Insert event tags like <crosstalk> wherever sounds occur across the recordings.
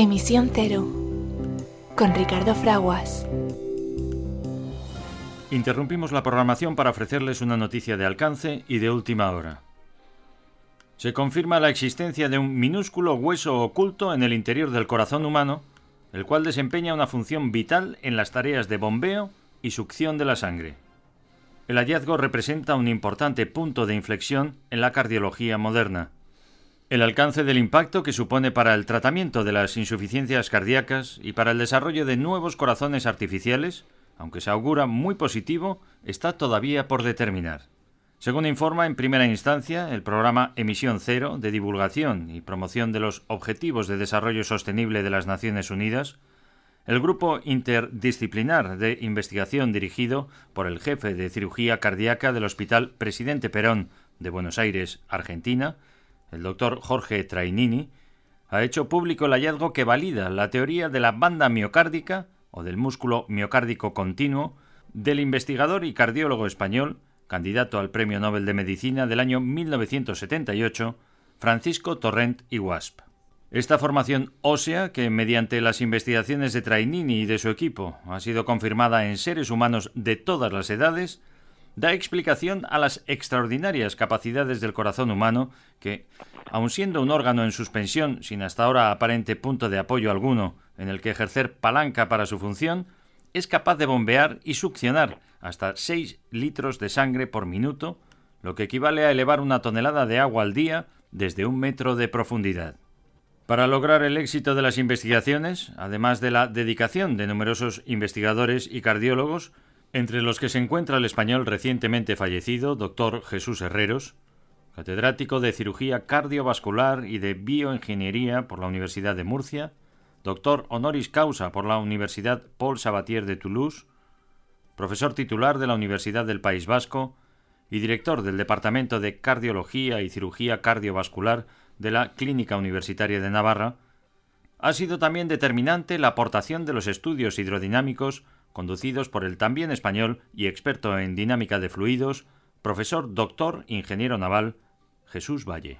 Emisión Cero, con Ricardo Fraguas. Interrumpimos la programación para ofrecerles una noticia de alcance y de última hora. Se confirma la existencia de un minúsculo hueso oculto en el interior del corazón humano, el cual desempeña una función vital en las tareas de bombeo y succión de la sangre. El hallazgo representa un importante punto de inflexión en la cardiología moderna. El alcance del impacto que supone para el tratamiento de las insuficiencias cardíacas y para el desarrollo de nuevos corazones artificiales, aunque se augura muy positivo, está todavía por determinar. Según informa en primera instancia el programa Emisión Cero de divulgación y promoción de los Objetivos de Desarrollo Sostenible de las Naciones Unidas, el grupo interdisciplinar de investigación dirigido por el jefe de cirugía cardíaca del Hospital Presidente Perón de Buenos Aires, Argentina, el doctor Jorge Trainini, ha hecho público el hallazgo que valida la teoría de la banda miocárdica o del músculo miocárdico continuo del investigador y cardiólogo español, candidato al Premio Nobel de Medicina del año 1978, Francisco Torrent y Wasp. Esta formación ósea, que mediante las investigaciones de Trainini y de su equipo ha sido confirmada en seres humanos de todas las edades, da explicación a las extraordinarias capacidades del corazón humano que, aun siendo un órgano en suspensión sin hasta ahora aparente punto de apoyo alguno en el que ejercer palanca para su función, es capaz de bombear y succionar hasta 6 litros de sangre por minuto, lo que equivale a elevar una tonelada de agua al día desde un metro de profundidad. Para lograr el éxito de las investigaciones, además de la dedicación de numerosos investigadores y cardiólogos, entre los que se encuentra el español recientemente fallecido, doctor Jesús Herreros, catedrático de cirugía cardiovascular y de bioingeniería por la Universidad de Murcia, doctor honoris causa por la Universidad Paul Sabatier de Toulouse, profesor titular de la Universidad del País Vasco y director del Departamento de Cardiología y Cirugía Cardiovascular de la Clínica Universitaria de Navarra, ha sido también determinante la aportación de los estudios hidrodinámicos conducidos por el también español y experto en dinámica de fluidos, profesor doctor ingeniero naval Jesús Valle.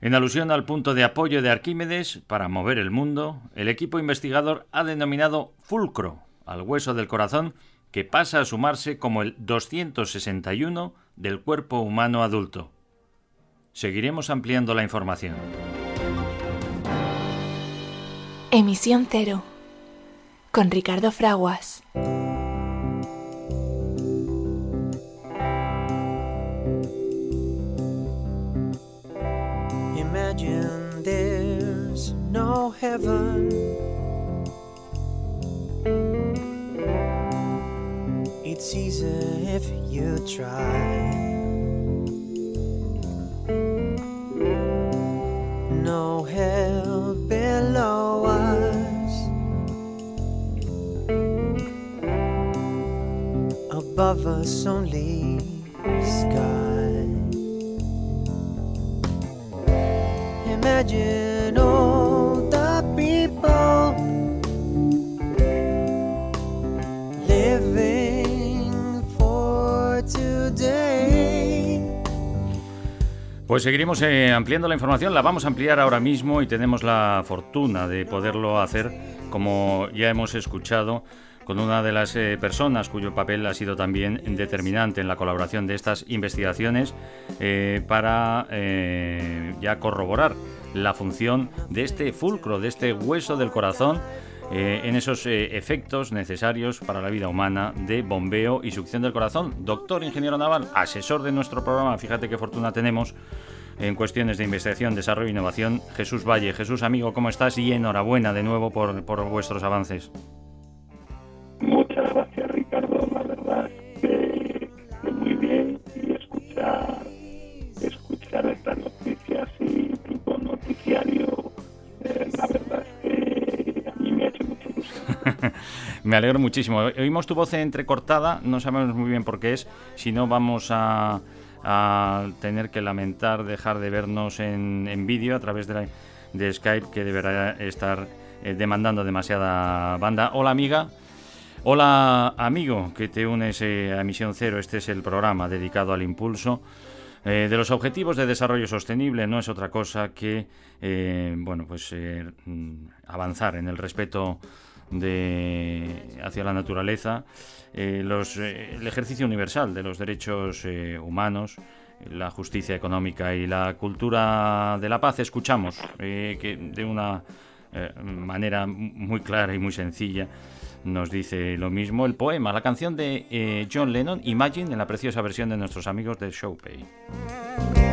En alusión al punto de apoyo de Arquímedes para mover el mundo, el equipo investigador ha denominado fulcro al hueso del corazón que pasa a sumarse como el 261 del cuerpo humano adulto. Seguiremos ampliando la información. Emisión Cero con Ricardo Fraguas. Heaven. It's easy if you try. no hell below us. Above us, only sky. Imagine Pues seguiremos eh, ampliando la información, la vamos a ampliar ahora mismo y tenemos la fortuna de poderlo hacer, como ya hemos escuchado, con una de las eh, personas cuyo papel ha sido también determinante en la colaboración de estas investigaciones eh, para ya corroborar la función de este fulcro, de este hueso del corazón eh, en esos eh, efectos necesarios para la vida humana de bombeo y succión del corazón. Doctor ingeniero naval, asesor de nuestro programa, fíjate qué fortuna tenemos en cuestiones de investigación, desarrollo e innovación, Jesús Valle. Jesús, amigo, ¿cómo estás? Y enhorabuena de nuevo por, por vuestros avances. Muchas gracias, Ricardo. La verdad que, muy bien y escuchar, escuchar estas noticias y tipo noticiario, <laughs> Me alegro muchísimo. Oímos tu voz entrecortada, no sabemos muy bien por qué es, si no vamos a, tener que lamentar dejar de vernos en, vídeo a través de, de, Skype, que deberá estar eh, demandando demasiada banda. Hola amiga. Hola amigo que te unes eh, a Misión Cero, este es el programa dedicado al impulso eh, de los objetivos de desarrollo sostenible no es otra cosa que bueno pues mm, avanzar en el respeto de, hacia la naturaleza, los, el ejercicio universal de los derechos humanos, la justicia económica y la cultura de la paz. Escuchamos que de una manera muy clara y muy sencilla nos dice lo mismo el poema, la canción de eh, John Lennon, Imagine, en la preciosa versión de nuestros amigos de Showpay.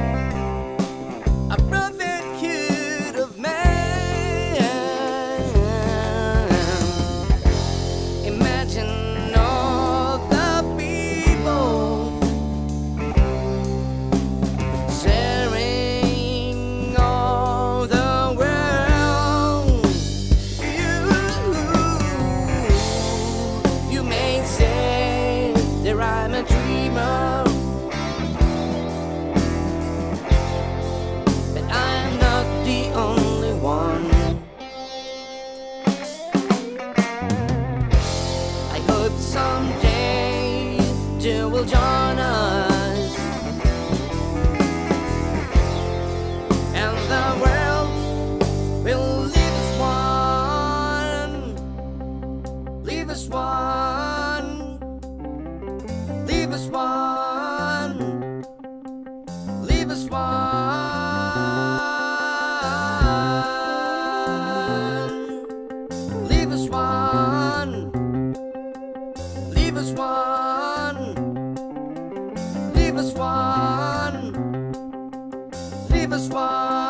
never one.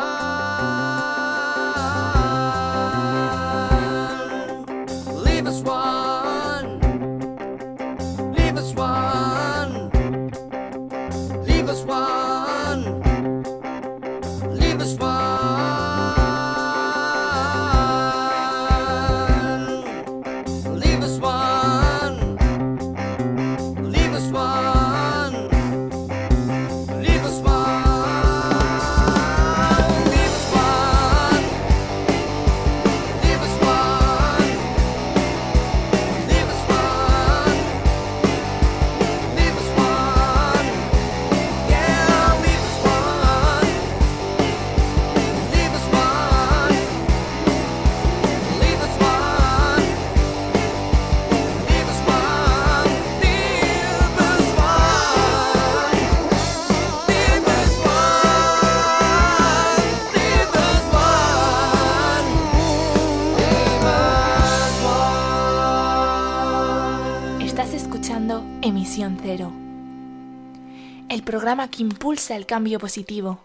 Programa que impulsa el cambio positivo.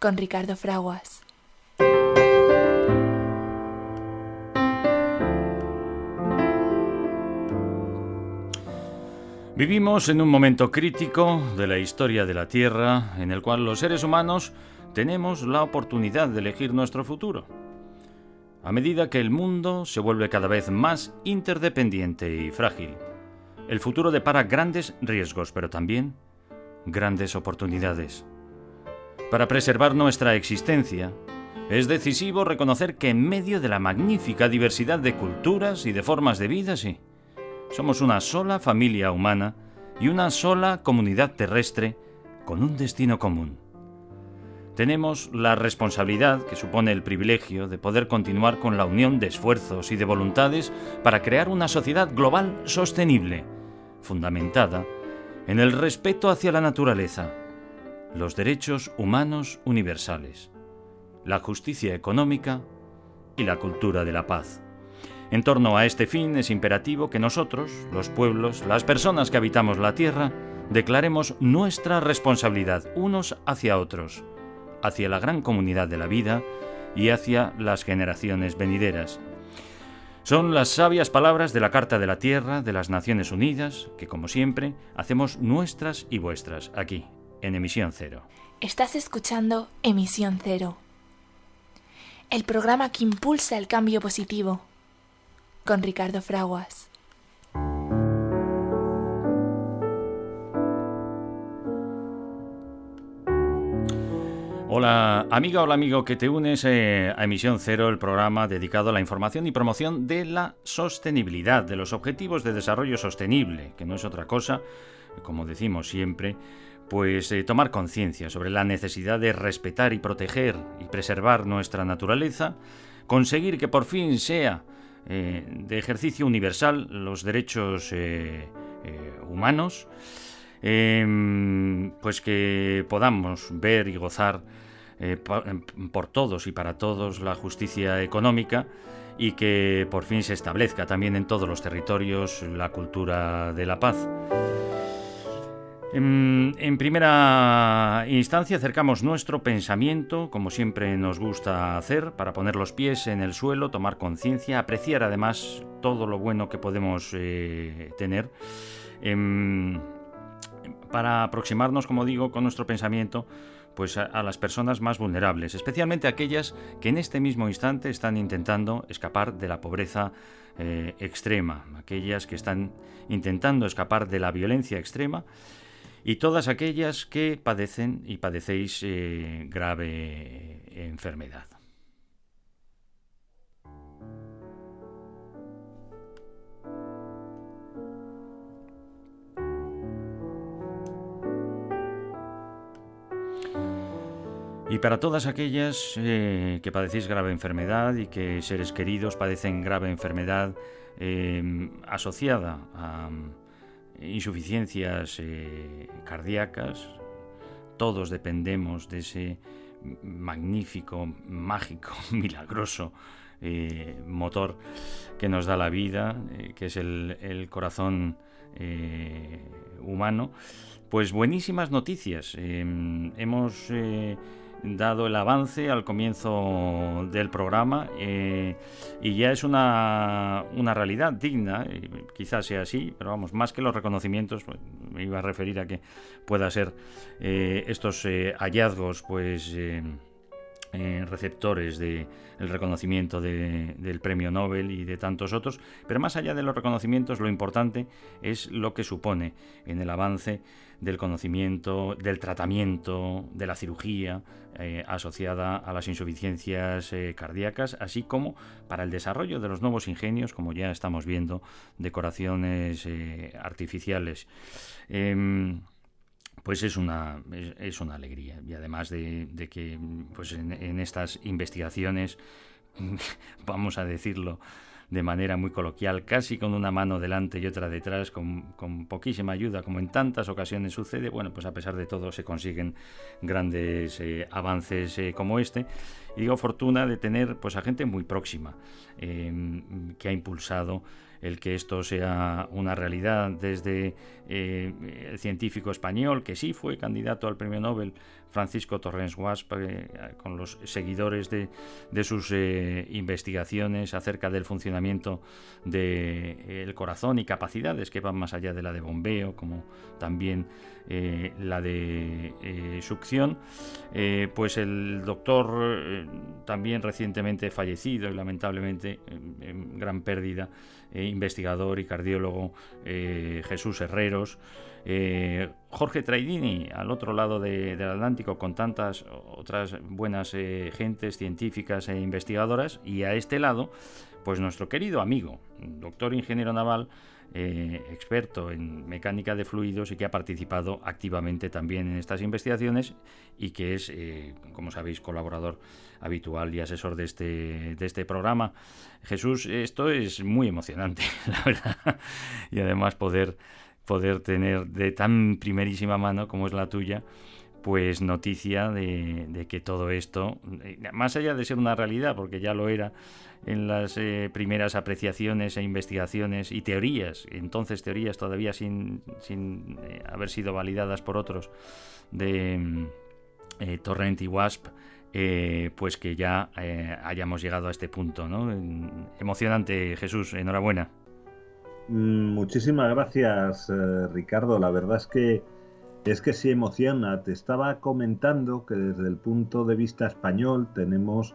Con Ricardo Fraguas. Vivimos en un momento crítico de la historia de la Tierra en el cual los seres humanos tenemos la oportunidad de elegir nuestro futuro. A medida que el mundo se vuelve cada vez más interdependiente y frágil, el futuro depara grandes riesgos, pero también grandes oportunidades. Para preservar nuestra existencia, es decisivo reconocer que en medio de la magnífica diversidad de culturas y de formas de vida, sí, somos una sola familia humana y una sola comunidad terrestre con un destino común. Tenemos la responsabilidad que supone el privilegio de poder continuar con la unión de esfuerzos y de voluntades para crear una sociedad global sostenible, fundamentada en el respeto hacia la naturaleza, los derechos humanos universales, la justicia económica y la cultura de la paz. En torno a este fin es imperativo que nosotros, los pueblos, las personas que habitamos la tierra, declaremos nuestra responsabilidad unos hacia otros, hacia la gran comunidad de la vida y hacia las generaciones venideras. Son las sabias palabras de la Carta de la Tierra de las Naciones Unidas que, como siempre, hacemos nuestras y vuestras aquí, en Emisión Cero. Estás escuchando Emisión Cero, el programa que impulsa el cambio positivo, con Ricardo Fraguas. Hola amiga, hola amigo que te unes eh, a Emisión Cero, el programa dedicado a la información y promoción de la sostenibilidad, de los objetivos de desarrollo sostenible, que no es otra cosa, como decimos siempre, pues eh, tomar conciencia sobre la necesidad de respetar y proteger y preservar nuestra naturaleza, conseguir que por fin sea eh, de ejercicio universal los derechos humanos, em, pues que podamos ver y gozar por todos y para todos la justicia económica y que por fin se establezca también en todos los territorios la cultura de la paz. En, primera instancia acercamos nuestro pensamiento, como siempre nos gusta hacer, para poner los pies en el suelo, tomar conciencia, apreciar además todo lo bueno que podemos eh, tener, em, para aproximarnos, como digo, con nuestro pensamiento pues a, las personas más vulnerables, especialmente aquellas que en este mismo instante están intentando escapar de la pobreza eh, extrema, aquellas que están intentando escapar de la violencia extrema y todas aquellas que padecen y padecéis eh, grave enfermedad. Y para todas aquellas eh, que padecéis grave enfermedad y que seres queridos padecen grave enfermedad eh, asociada a insuficiencias eh, cardíacas, todos dependemos de ese magnífico, mágico, <laughs> milagroso eh, motor que nos da la vida, que es el corazón humano. Pues buenísimas noticias. hemos dado el avance al comienzo del programa eh, y ya es una, una realidad digna, quizás sea así, pero vamos, más que los reconocimientos, pues, me iba a referir a que pueda ser eh, estos eh, hallazgos, pues receptores del reconocimiento del premio Nobel y de tantos otros, pero más allá de los reconocimientos, lo importante es lo que supone en el avance del conocimiento, del tratamiento, de la cirugía eh, asociada a las insuficiencias eh, cardíacas, así como para el desarrollo de los nuevos ingenios, como ya estamos viendo, decoraciones eh, artificiales. Pues es una, es, una alegría. Y además de, que pues en estas investigaciones, <laughs> vamos a decirlo, de manera muy coloquial, casi con una mano delante y otra detrás, con, poquísima ayuda, como en tantas ocasiones sucede, bueno, pues a pesar de todo se consiguen grandes eh, avances eh, como este. Y digo fortuna de tener pues a gente muy próxima em, que ha impulsado el que esto sea una realidad desde eh, el científico español que sí fue candidato al premio Nobel Francisco Torrens Guasp, eh, con los seguidores de, sus eh, investigaciones acerca del funcionamiento del corazón y capacidades que van más allá de la de bombeo, como también la de succión, pues el doctor también recientemente fallecido y lamentablemente en gran pérdida, investigador y cardiólogo Jesús Herreros, eh, Jorge Traidini, al otro lado del Atlántico, con tantas otras buenas eh, gentes científicas e investigadoras, y a este lado, pues nuestro querido amigo, doctor ingeniero naval, eh, experto en mecánica de fluidos y que ha participado activamente también en estas investigaciones y que es, como sabéis, colaborador habitual y asesor de este, de este programa. Jesús, esto es muy emocionante, <laughs> la verdad, y además poder poder tener de tan primerísima mano como es la tuya, pues noticia de, que todo esto, eh, más allá de ser una realidad, porque ya lo era en las eh, primeras apreciaciones e investigaciones y teorías, entonces teorías todavía sin, sin eh, haber sido validadas por otros, de Torrent y Wasp, pues que ya hayamos llegado a este punto. ¿no? Emocionante, Jesús, enhorabuena. Mm, muchísimas gracias, eh, Ricardo. La verdad es que es que sí emociona. Te estaba comentando que desde el punto de vista español tenemos,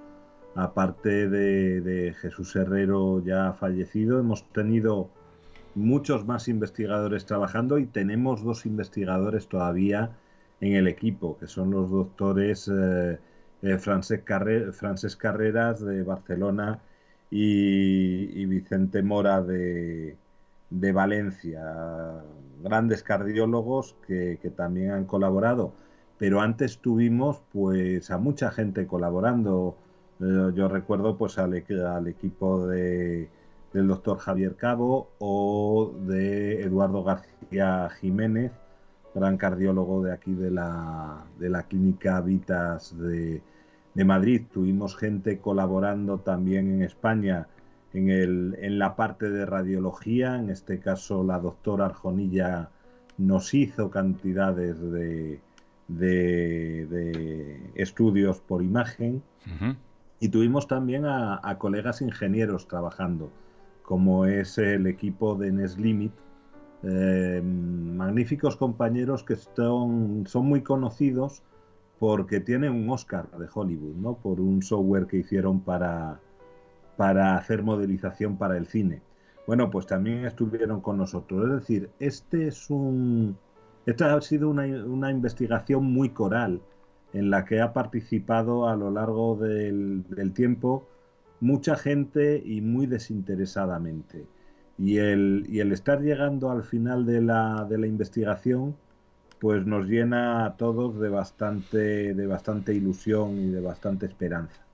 aparte de, Jesús Herrero ya fallecido, hemos tenido muchos más investigadores trabajando y tenemos dos investigadores todavía en el equipo, que son los doctores eh, eh Francesc, Carreras de Barcelona y Vicente Mora de, de Valencia. Grandes cardiólogos que, también han colaborado. Pero antes tuvimos pues a mucha gente colaborando. Eh, yo recuerdo pues al, al equipo de, del doctor Javier Cabo o de Eduardo García Jiménez, gran cardiólogo de aquí de la, de la clínica Vitas de, de Madrid. Tuvimos gente colaborando también en España en, el, en la parte de radiología, en este caso la doctora Arjonilla nos hizo cantidades de, de, de estudios por imagen uh -huh. y tuvimos también a, a, colegas ingenieros trabajando, como es el equipo de Neslimit, eh, magníficos compañeros que son, son muy conocidos porque tienen un Oscar de Hollywood, ¿no? Por un software que hicieron para, para hacer modelización para el cine. Bueno, pues también estuvieron con nosotros. Es decir, este es un, esta ha sido una, una, investigación muy coral en la que ha participado a lo largo del, del, tiempo mucha gente y muy desinteresadamente. Y el, y el estar llegando al final de la, de la, investigación, pues nos llena a todos de bastante, de bastante ilusión y de bastante esperanza.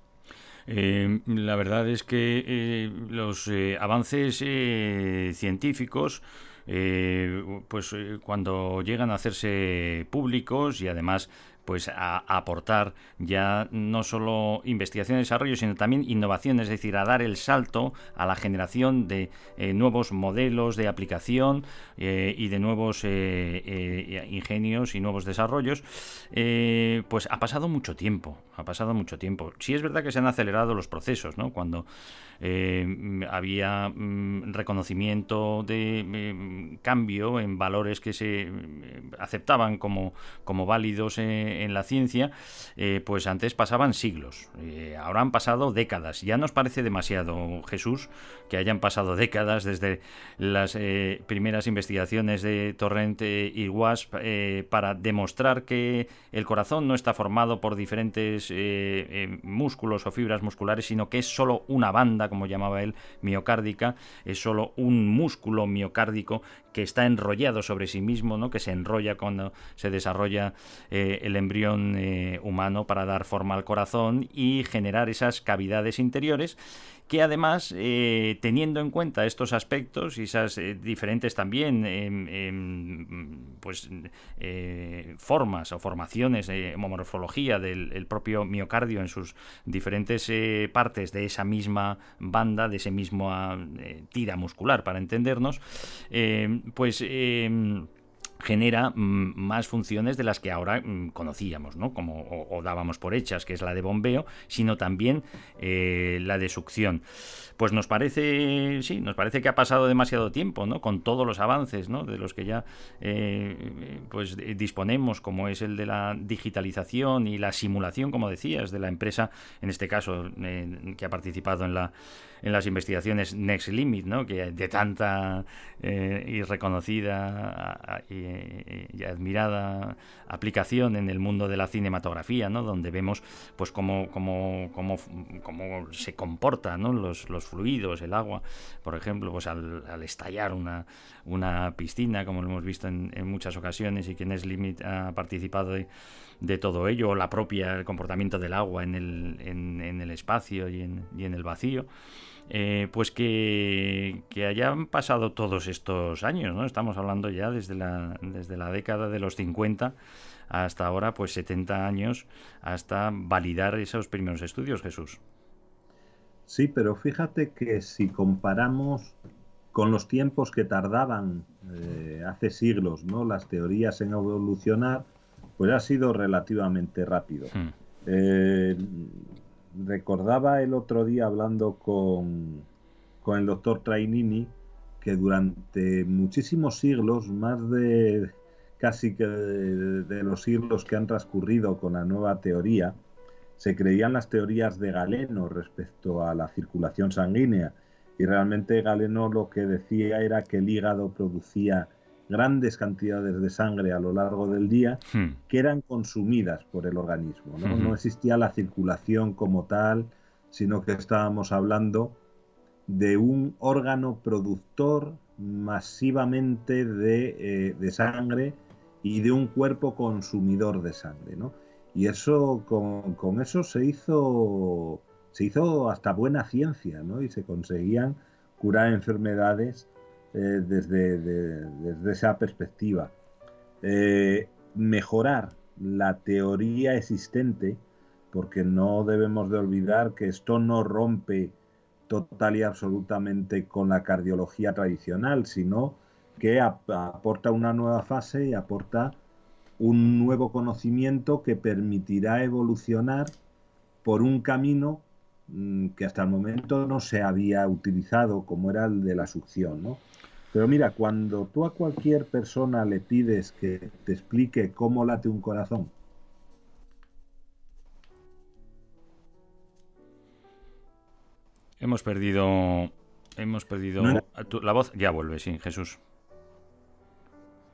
Eh, la verdad es que eh, los eh, avances eh, científicos eh, pues cuando llegan a hacerse públicos y además pues a, aportar ya no solo investigación y desarrollo, sino también innovación, es decir, a dar el salto a la generación de eh, nuevos modelos de aplicación eh, y de nuevos eh, ingenios y nuevos desarrollos, pues ha pasado mucho tiempo, ha pasado mucho tiempo. Sí es verdad que se han acelerado los procesos, ¿no? Cuando había mm, reconocimiento de mm, cambio en valores que se aceptaban como, como válidos en la ciencia, eh, pues antes pasaban siglos. Eh, ahora han pasado décadas. Ya nos parece demasiado, Jesús, que hayan pasado décadas desde las eh, primeras investigaciones de Torrent y Wasp para demostrar que el corazón no está formado por diferentes músculos o fibras musculares, sino que es solo una banda como llamaba él, miocárdica, es solo un músculo miocárdico que está enrollado sobre sí mismo, ¿no? que se enrolla cuando se desarrolla eh, el embrión eh, humano para dar forma al corazón y generar esas cavidades interiores que además, eh, teniendo en cuenta estos aspectos y esas eh, diferentes también eh, pues, formas o formaciones de morfología del propio miocardio en sus diferentes partes de esa misma banda, de ese mismo eh, tira muscular, para entendernos, pues genera mm, más funciones de las que ahora mm, conocíamos, ¿no? Como o, dábamos por hechas, que es la de bombeo, sino también eh, la de succión. Pues nos parece, sí, nos parece que ha pasado demasiado tiempo, ¿no? Con todos los avances, ¿no? De los que ya eh, pues disponemos, como es el de la digitalización y la simulación, como decías, de la empresa, en este caso, eh, que ha participado en la en las investigaciones Next Limit, ¿no? que de tanta eh, y reconocida y, admirada aplicación en el mundo de la cinematografía, ¿no? donde vemos pues cómo, cómo, cómo, cómo se comporta ¿no? los, los fluidos, el agua, por ejemplo, pues al, al estallar una, una piscina, como lo hemos visto en, en muchas ocasiones y que Next Limit ha participado de, de todo ello, o la propia el comportamiento del agua en el, en, en el espacio y en, y en el vacío eh, pues que, que, hayan pasado todos estos años, ¿no? Estamos hablando ya desde la, desde la década de los 50 hasta ahora, pues 70 años, hasta validar esos primeros estudios, Jesús. Sí, pero fíjate que si comparamos con los tiempos que tardaban eh, hace siglos, ¿no? Las teorías en evolucionar, pues ha sido relativamente rápido. Hmm. Eh, recordaba el otro día hablando con, con el doctor Trainini que durante muchísimos siglos, más de casi que de, de, los siglos que han transcurrido con la nueva teoría, se creían las teorías de Galeno respecto a la circulación sanguínea. Y realmente Galeno lo que decía era que el hígado producía grandes cantidades de sangre a lo largo del día hmm. que eran consumidas por el organismo. ¿no? No existía la circulación como tal, sino que estábamos hablando de un órgano productor masivamente de, eh, de sangre y de un cuerpo consumidor de sangre, ¿no? Y eso, con, con eso se hizo, se hizo hasta buena ciencia, ¿no? Y se conseguían curar enfermedades eh, desde, de- desde esa perspectiva. Eh, mejorar la teoría existente, porque no debemos de olvidar que esto no rompe total y absolutamente con la cardiología tradicional, sino que ap- aporta una nueva fase y aporta un nuevo conocimiento que permitirá evolucionar por un camino que hasta el momento no se había utilizado, como era el de la succión, ¿no? Pero mira, cuando tú a cualquier persona le pides que te explique cómo late un corazón, Hemos perdido. Hemos perdido. No la voz ya vuelve, sí, Jesús.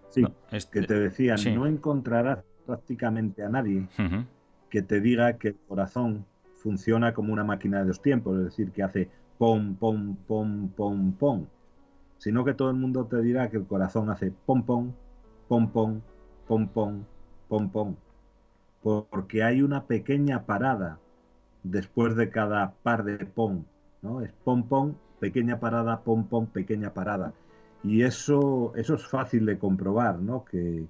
sí, No, este- que te decían, sí. no encontrarás prácticamente a nadie que te diga que el corazón funciona como una máquina de dos tiempos, es decir, que hace pom, pom, pom, pom, pom, sino que todo el mundo te dirá que el corazón hace pom, pom, pom, pom, pom, pom, pom, porque hay una pequeña parada después de cada par de pom, ¿no? Es pom, pom, pequeña parada, pom, pom, pequeña parada. Y eso, eso es fácil de comprobar, ¿no? Que,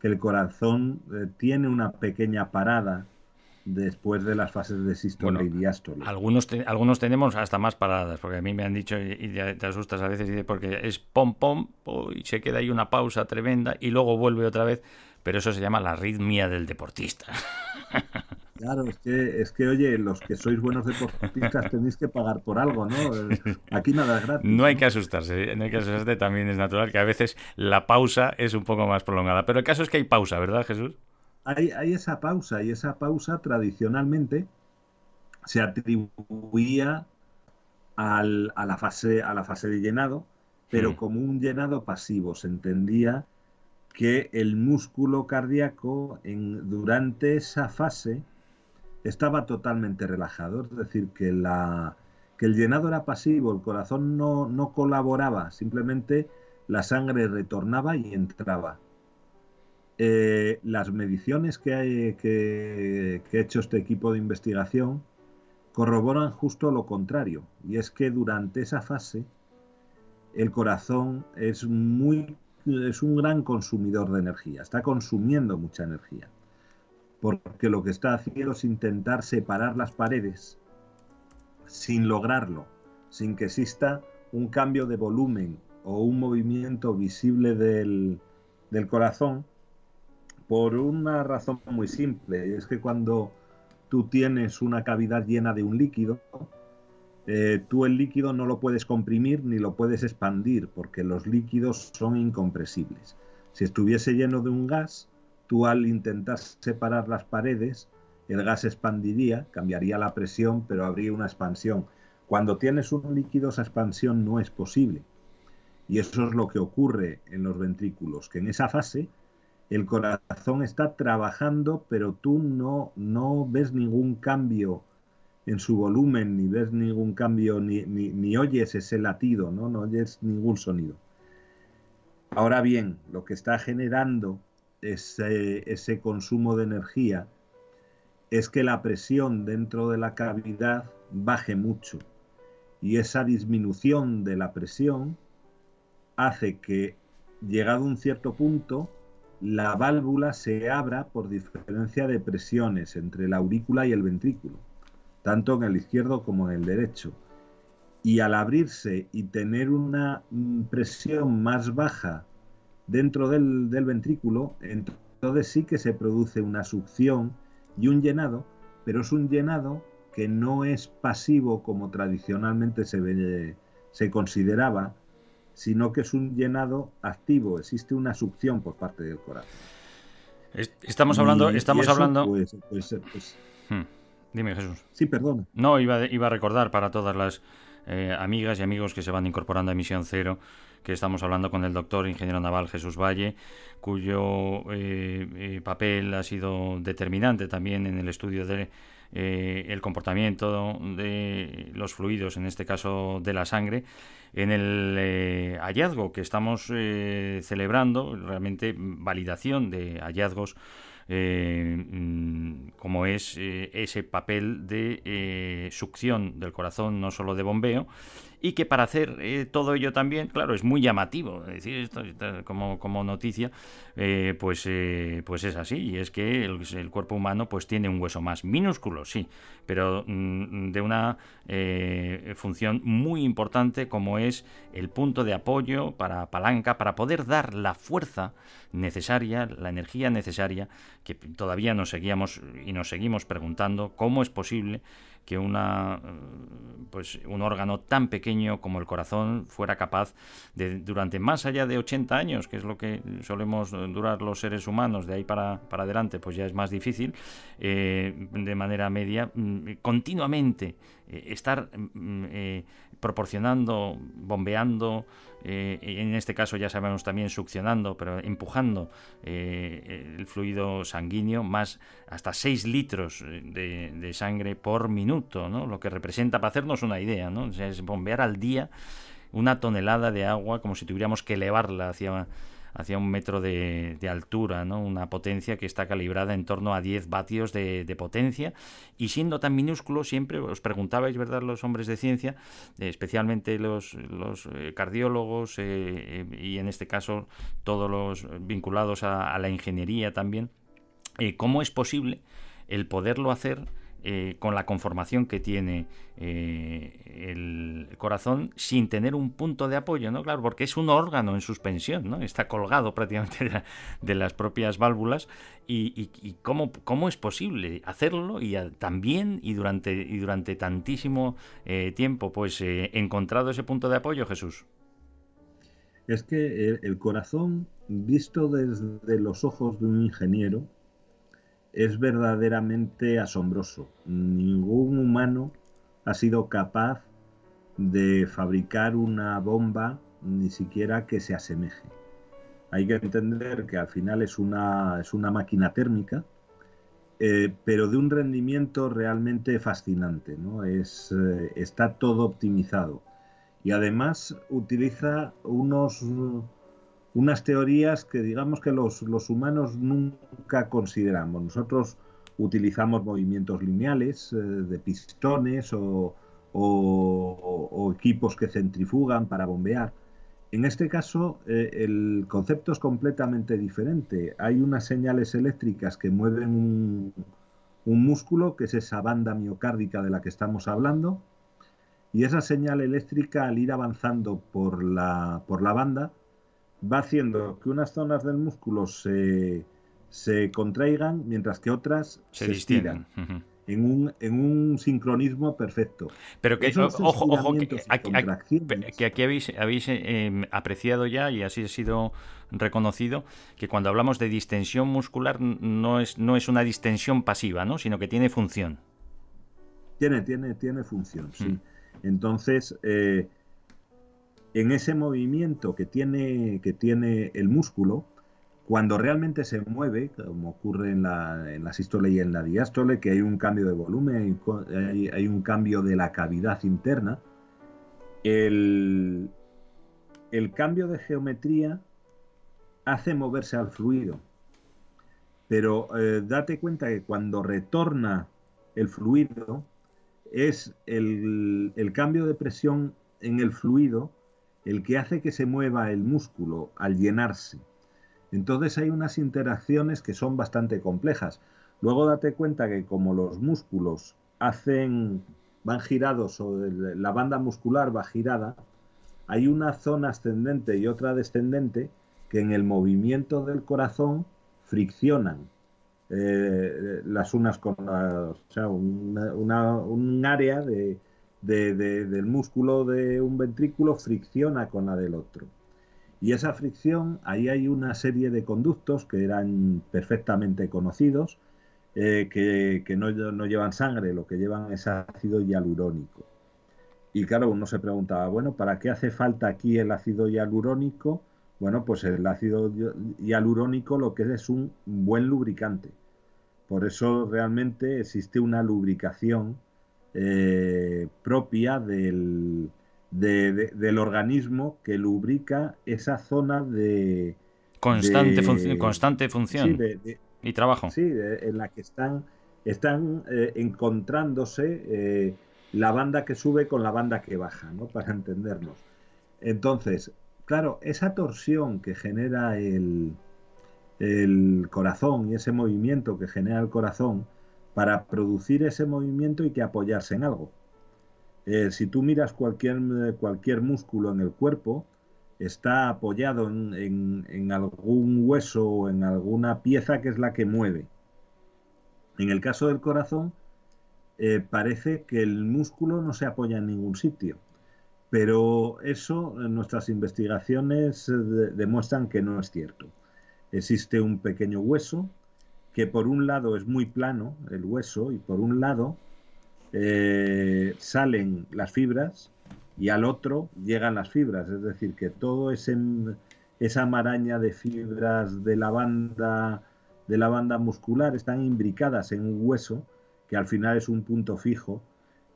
que el corazón eh, tiene una pequeña parada después de las fases de sístole Bueno, y diástole. Algunos, te- algunos tenemos hasta más paradas, porque a mí me han dicho y, y te asustas a veces y dices, porque es pom pom po, y se queda ahí una pausa tremenda y luego vuelve otra vez, pero eso se llama la arritmia del deportista. <laughs> Claro, es que, es que, oye, los que sois buenos deportistas tenéis que pagar por algo, ¿no? Aquí nada es gratis. No hay que asustarse, no hay que asustarse, también es natural que a veces la pausa es un poco más prolongada, pero el caso es que hay pausa, ¿verdad, Jesús? Hay, hay esa pausa y esa pausa tradicionalmente se atribuía al- a, la fase, a la fase de llenado, pero como un llenado pasivo. Se entendía que el músculo cardíaco en, durante esa fase estaba totalmente relajado, es decir, que, la, que el llenado era pasivo, el corazón no, no colaboraba, simplemente la sangre retornaba y entraba. Eh, las mediciones que, que ha hecho este equipo de investigación corroboran justo lo contrario, y es que durante esa fase el corazón es muy es un gran consumidor de energía, está consumiendo mucha energía, porque lo que está haciendo es intentar separar las paredes sin lograrlo, sin que exista un cambio de volumen o un movimiento visible del, del corazón, por una razón muy simple, es que cuando tú tienes una cavidad llena de un líquido, eh, tú el líquido no lo puedes comprimir ni lo puedes expandir, porque los líquidos son incompresibles. Si estuviese lleno de un gas, tú al intentar separar las paredes, el gas expandiría, cambiaría la presión, pero habría una expansión. Cuando tienes un líquido, esa expansión no es posible. Y eso es lo que ocurre en los ventrículos, que en esa fase el corazón está trabajando, pero tú no, no ves ningún cambio en su volumen, ni ves ningún cambio, ni, ni, oyes ese latido, ¿no? no oyes ningún sonido. Ahora bien, lo que está generando ese, ese consumo de energía es que la presión dentro de la cavidad baje mucho. Y esa disminución de la presión hace que, llegado un cierto punto, la válvula se abra por diferencia de presiones entre la aurícula y el ventrículo, tanto en el izquierdo como en el derecho. Y al abrirse y tener una mm, presión más baja dentro del, del ventrículo, entonces sí que se produce una succión y un llenado, pero es un llenado que no es pasivo como tradicionalmente se, se consideraba, sino que es un llenado activo, existe una succión por parte del corazón. Es- Estamos hablando, Y- y estamos eso, hablando. pues- pues- pues- Hmm. Dime, Jesús. sí, perdón. No, iba, iba a recordar para todas las eh, amigas y amigos que se van incorporando a Emisión Cero que estamos hablando con el doctor ingeniero naval Jesús Valle, cuyo eh, eh, papel ha sido determinante también en el estudio de eh, el comportamiento de los fluidos, en este caso de la sangre, en el eh, hallazgo que estamos celebrando, realmente validación de hallazgos mm, como es ese papel de succión del corazón, no solo de bombeo, y que para hacer eh, todo ello también, claro, es muy llamativo, decir esto como, noticia, eh, pues, eh, pues es así, y es que el, cuerpo humano pues tiene un hueso más minúsculo, sí, pero mm, de una función muy importante como es el punto de apoyo para palanca, para poder dar la fuerza necesaria, la energía necesaria, que todavía nos seguíamos y nos seguimos preguntando cómo es posible que una, pues, un órgano tan pequeño como el corazón fuera capaz de, durante más allá de 80 años, que es lo que solemos durar los seres humanos, de ahí para, para adelante, pues ya es más difícil, eh, de manera media, mm, continuamente eh, estar mm, eh, proporcionando, bombeando, eh, en este caso ya sabemos también succionando, pero empujando el fluido sanguíneo, más hasta 6 litros de, sangre por minuto, ¿no? lo que representa, para hacernos una idea, ¿no? es bombear al día una tonelada de agua como si tuviéramos que elevarla hacia hacia un metro de, altura, ¿no? una potencia que está calibrada en torno a 10 vatios de, potencia y siendo tan minúsculo siempre os preguntabais, ¿verdad?, los hombres de ciencia, eh, especialmente los, los eh, cardiólogos eh, y en este caso todos los vinculados a la ingeniería también, ¿cómo es posible el poderlo hacer eh, con la conformación que tiene eh, el corazón sin tener un punto de apoyo, ¿no? Claro, porque es un órgano en suspensión, ¿no? Está colgado <laughs> prácticamente de, las propias válvulas y, cómo, cómo, es posible hacerlo y también y durante, y durante tantísimo eh, tiempo, pues encontrado ese punto de apoyo, Jesús. Es que el corazón, visto desde los ojos de un ingeniero, es verdaderamente asombroso. Ningún humano ha sido capaz de fabricar una bomba ni siquiera que se asemeje. Hay que entender que al final es una, es una máquina térmica, eh, pero de un rendimiento realmente fascinante. ¿no? Es, eh, está todo optimizado. Y además utiliza unos unas teorías que digamos que los, humanos nunca consideramos. Nosotros utilizamos movimientos lineales eh, de pistones o, equipos que centrifugan para bombear. En este caso, eh, el concepto es completamente diferente. Hay unas señales eléctricas que mueven un, un, músculo, que es esa banda miocárdica de la que estamos hablando, y esa señal eléctrica, al ir avanzando por la, por la banda, va haciendo que unas zonas del músculo se, se contraigan mientras que otras se, estiran. En un, en un sincronismo perfecto. Pero que, ojo, ojo, que, aquí, que aquí habéis, habéis em, apreciado ya y así ha sido reconocido que cuando hablamos de distensión muscular no es, no es una distensión pasiva, ¿no? sino que tiene función. Tiene, tiene, tiene función, sí. Mm. Entonces, eh, en ese movimiento que tiene, que tiene el músculo, cuando realmente se mueve, como ocurre en la, en la sístole y en la diástole, que hay un cambio de volumen, hay, un cambio de la cavidad interna, el, cambio de geometría hace moverse al fluido. Pero eh, date cuenta que cuando retorna el fluido, es el, el cambio de presión en el fluido el que hace que se mueva el músculo al llenarse. Entonces hay unas interacciones que son bastante complejas. Luego date cuenta que como los músculos hacen van girados o la banda muscular va girada, hay una zona ascendente y otra descendente que en el movimiento del corazón friccionan eh, las unas con las, o sea, un área de, del músculo de un ventrículo fricciona con la del otro. Y esa fricción, ahí hay una serie de conductos que eran perfectamente conocidos, eh, que, no, no, llevan sangre, lo que llevan es ácido hialurónico. Y claro, uno se preguntaba, bueno, ¿para qué hace falta aquí el ácido hialurónico? Bueno, pues el ácido hialurónico lo que es es un buen lubricante Por eso realmente existe una lubricación eh, propia del, de- de- del organismo que lubrica esa zona de... Constante, de- constante función sí, y trabajo. Sí, en la que están, están eh, encontrándose eh, la banda que sube con la banda que baja, ¿no? Para entendernos. Entonces, claro, esa torsión que genera el, el corazón y ese movimiento que genera el corazón, para producir ese movimiento hay que apoyarse en algo. Eh, si tú miras cualquier, cualquier músculo en el cuerpo, está apoyado en, en- algún hueso o en alguna pieza que es la que mueve. En el caso del corazón, eh, parece que el músculo no se apoya en ningún sitio. Pero eso en nuestras investigaciones eh, de- demuestran que no es cierto. Existe un pequeño hueso que por un lado es muy plano, el hueso, y por un lado eh, salen las fibras y al otro llegan las fibras. Es decir, que todo ese, esa maraña de fibras de la banda de la banda muscular están imbricadas en un hueso que al final es un punto fijo,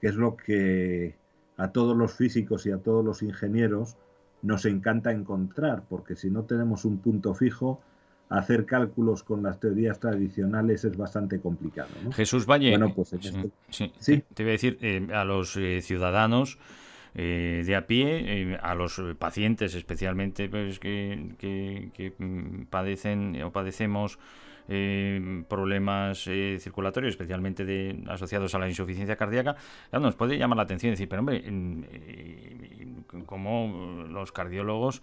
que es lo que a todos los físicos y a todos los ingenieros nos encanta encontrar, porque si no tenemos un punto fijo, hacer cálculos con las teorías tradicionales es bastante complicado. ¿no? Jesús Valle, Bueno, pues en sí, este- sí, Sí. Te, iba a decir eh, a los eh, ciudadanos eh, de a pie, eh, a los eh, pacientes especialmente pues, que, que- que, mm, padecen o padecemos eh, problemas eh, circulatorios, especialmente de, asociados a la insuficiencia cardíaca, claro, nos puede llamar la atención y decir, pero hombre, mm, eh, como los cardiólogos,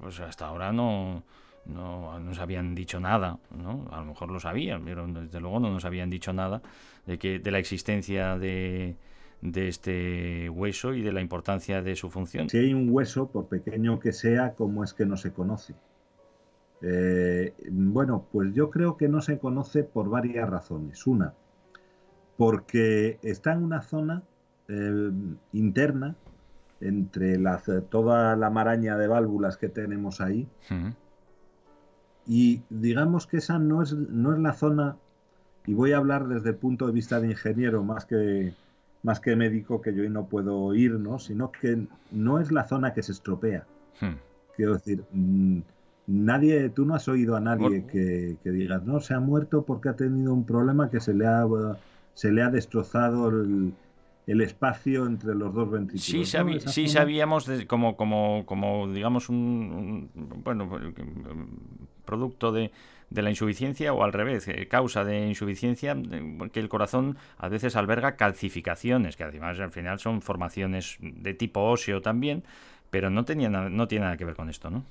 pues hasta ahora no, no nos habían dicho nada, ¿no? A lo mejor lo sabían, pero desde luego no nos habían dicho nada de que de la existencia de, de este hueso y de la importancia de su función. Si hay un hueso, por pequeño que sea, ¿cómo es que no se conoce? Eh, bueno, pues yo creo que no se conoce por varias razones. Una, porque está en una zona eh, interna entre la- toda la maraña de válvulas que tenemos ahí. Y digamos que esa no es, no es la zona, y voy a hablar desde el punto de vista de ingeniero más que, más que médico, que yo hoy no puedo ir, ¿no? sino que no es la zona que se estropea. Hmm. Quiero decir, mm, nadie, tú no has oído a nadie que, que digas, no, se ha muerto porque ha tenido un problema que se le ha, se le ha destrozado el, el espacio entre los dos ventrículos. Sí, sí sabíamos de- como, como, como digamos un, un- bueno producto de, de la insuficiencia o al revés, eh, causa de insuficiencia eh, que el corazón a veces alberga calcificaciones, que además al final son formaciones de tipo óseo también, pero no tenía nada- no tiene nada que ver con esto, ¿no?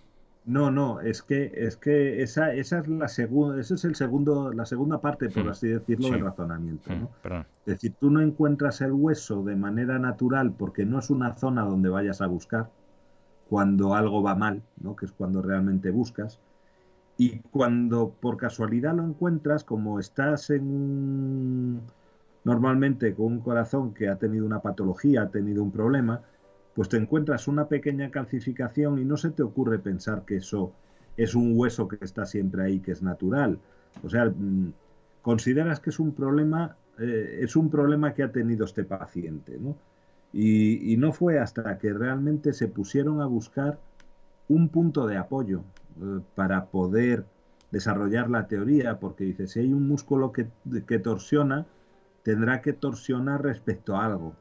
No, no, es que, es que esa, esa es la segunda, ese es el segundo, la segunda parte, por así decirlo, sí. del razonamiento, ¿no? Es decir, tú no encuentras el hueso de manera natural porque no es una zona donde vayas a buscar cuando algo va mal, ¿no? que es cuando realmente buscas. Y cuando por casualidad lo encuentras, como estás en un... normalmente con un corazón que ha tenido una patología, ha tenido un problema, pues te encuentras una pequeña calcificación y no se te ocurre pensar que eso es un hueso que está siempre ahí, que es natural. O sea, mm, consideras que es un problema, eh, es un problema que ha tenido este paciente, ¿no? Y, no fue hasta que realmente se pusieron a buscar un punto de apoyo eh, para poder desarrollar la teoría, porque dice, si hay un músculo que, que torsiona, tendrá que torsionar respecto a algo.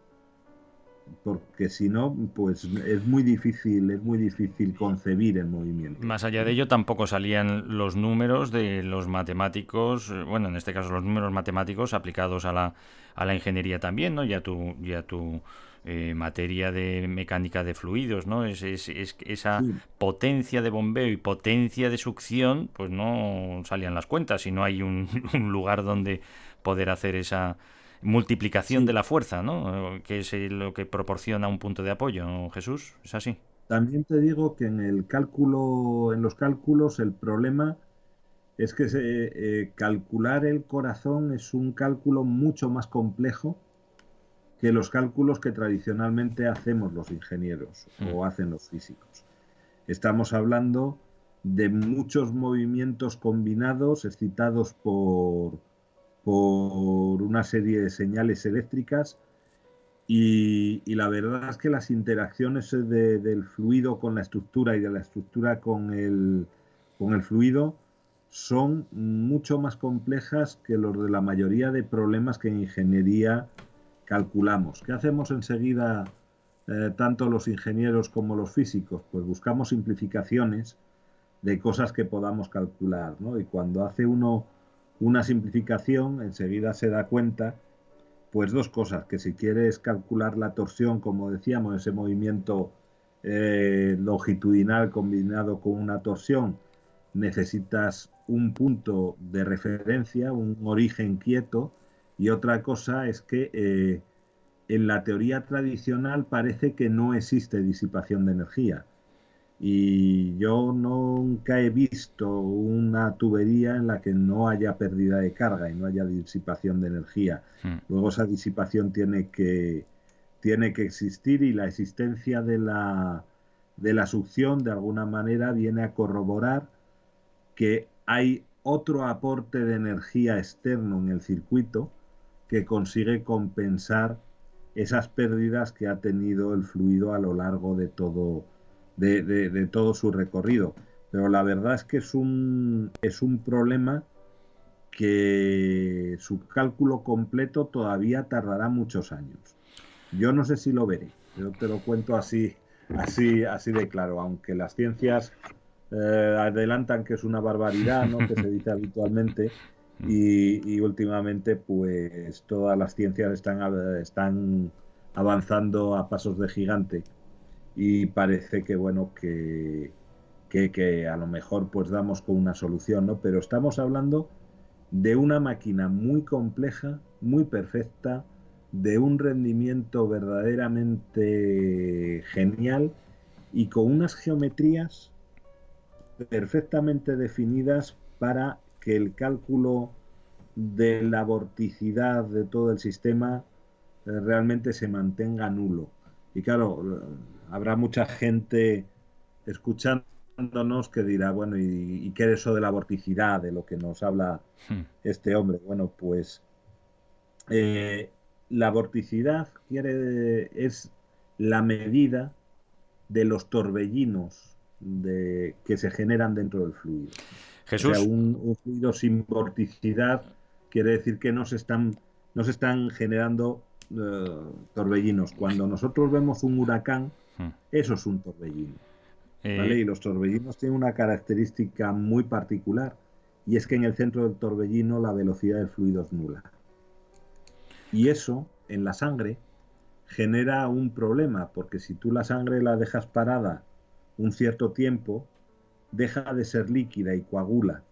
Porque si no, pues es muy difícil, es muy difícil concebir el movimiento. Más allá de ello, tampoco salían los números de los matemáticos, eh, bueno, en este caso los números matemáticos aplicados a la, a la ingeniería también, ¿no? Y a tu, y a tu eh, materia de mecánica de fluidos, ¿no? Es, es- es- esa Sí. potencia de bombeo y potencia de succión, pues no salían las cuentas y no hay un, <laughs> un lugar donde poder hacer esa multiplicación Sí. de la fuerza, ¿no? Que es lo que proporciona un punto de apoyo, ¿no, Jesús? ¿Es así? También te digo que en el cálculo, en los cálculos, el problema es que se- eh, calcular el corazón es un cálculo mucho más complejo que los cálculos que tradicionalmente hacemos los ingenieros o hacen los físicos. Estamos hablando de muchos movimientos combinados excitados por, por una serie de señales eléctricas y, la verdad es que las interacciones del fluido con la estructura y de la estructura con el, con el fluido son mucho más complejas que los de la mayoría de problemas que en ingeniería calculamos. ¿Qué hacemos enseguida eh, tanto los ingenieros como los físicos? Pues buscamos simplificaciones de cosas que podamos calcular, ¿no? Y cuando hace uno una simplificación, enseguida se da cuenta pues dos cosas, que si quieres calcular la torsión, como decíamos, ese movimiento eh, longitudinal combinado con una torsión, necesitas un punto de referencia, un origen quieto, y otra cosa es que eh, en la teoría tradicional parece que no existe disipación de energía y yo nunca he visto una tubería en la que no haya pérdida de carga y no haya disipación de energía. Hmm. Luego esa disipación tiene que, tiene que existir y la existencia de la, de la succión de alguna manera viene a corroborar que hay otro aporte de energía externo en el circuito que consigue compensar esas pérdidas que ha tenido el fluido a lo largo de todo de, todo su recorrido. Pero la verdad es que es un, es un problema que su cálculo completo todavía tardará muchos años. Yo no sé si lo veré, yo te lo cuento así, así, así de claro, aunque las ciencias eh, adelantan que es una barbaridad, ¿no? que se dice habitualmente, <laughs> y, y, últimamente pues todas las ciencias están, están avanzando a pasos de gigante y parece que bueno que, que, a lo mejor pues damos con una solución, ¿no? Pero estamos hablando de una máquina muy compleja, muy perfecta, de un rendimiento verdaderamente genial y con unas geometrías perfectamente definidas para que el cálculo de la vorticidad de todo el sistema eh, realmente se mantenga nulo. Y claro, habrá mucha gente escuchándonos que dirá, bueno, ¿y, qué es eso de la vorticidad, de lo que nos habla hmm. este hombre? Bueno, pues eh, la vorticidad quiere, es la medida de los torbellinos de, que se generan dentro del fluido. Jesús. un, fluido sin vorticidad quiere decir que no se están, no se están generando eh, torbellinos. Cuando nosotros vemos un huracán, Hmm. Eso es un torbellino. Eh, y los torbellinos tienen una característica muy particular, y es que en el centro del torbellino la velocidad del fluido es nula. Y eso, en la sangre, genera un problema, porque si tú la sangre la dejas parada un cierto tiempo, deja de ser líquida y coagula,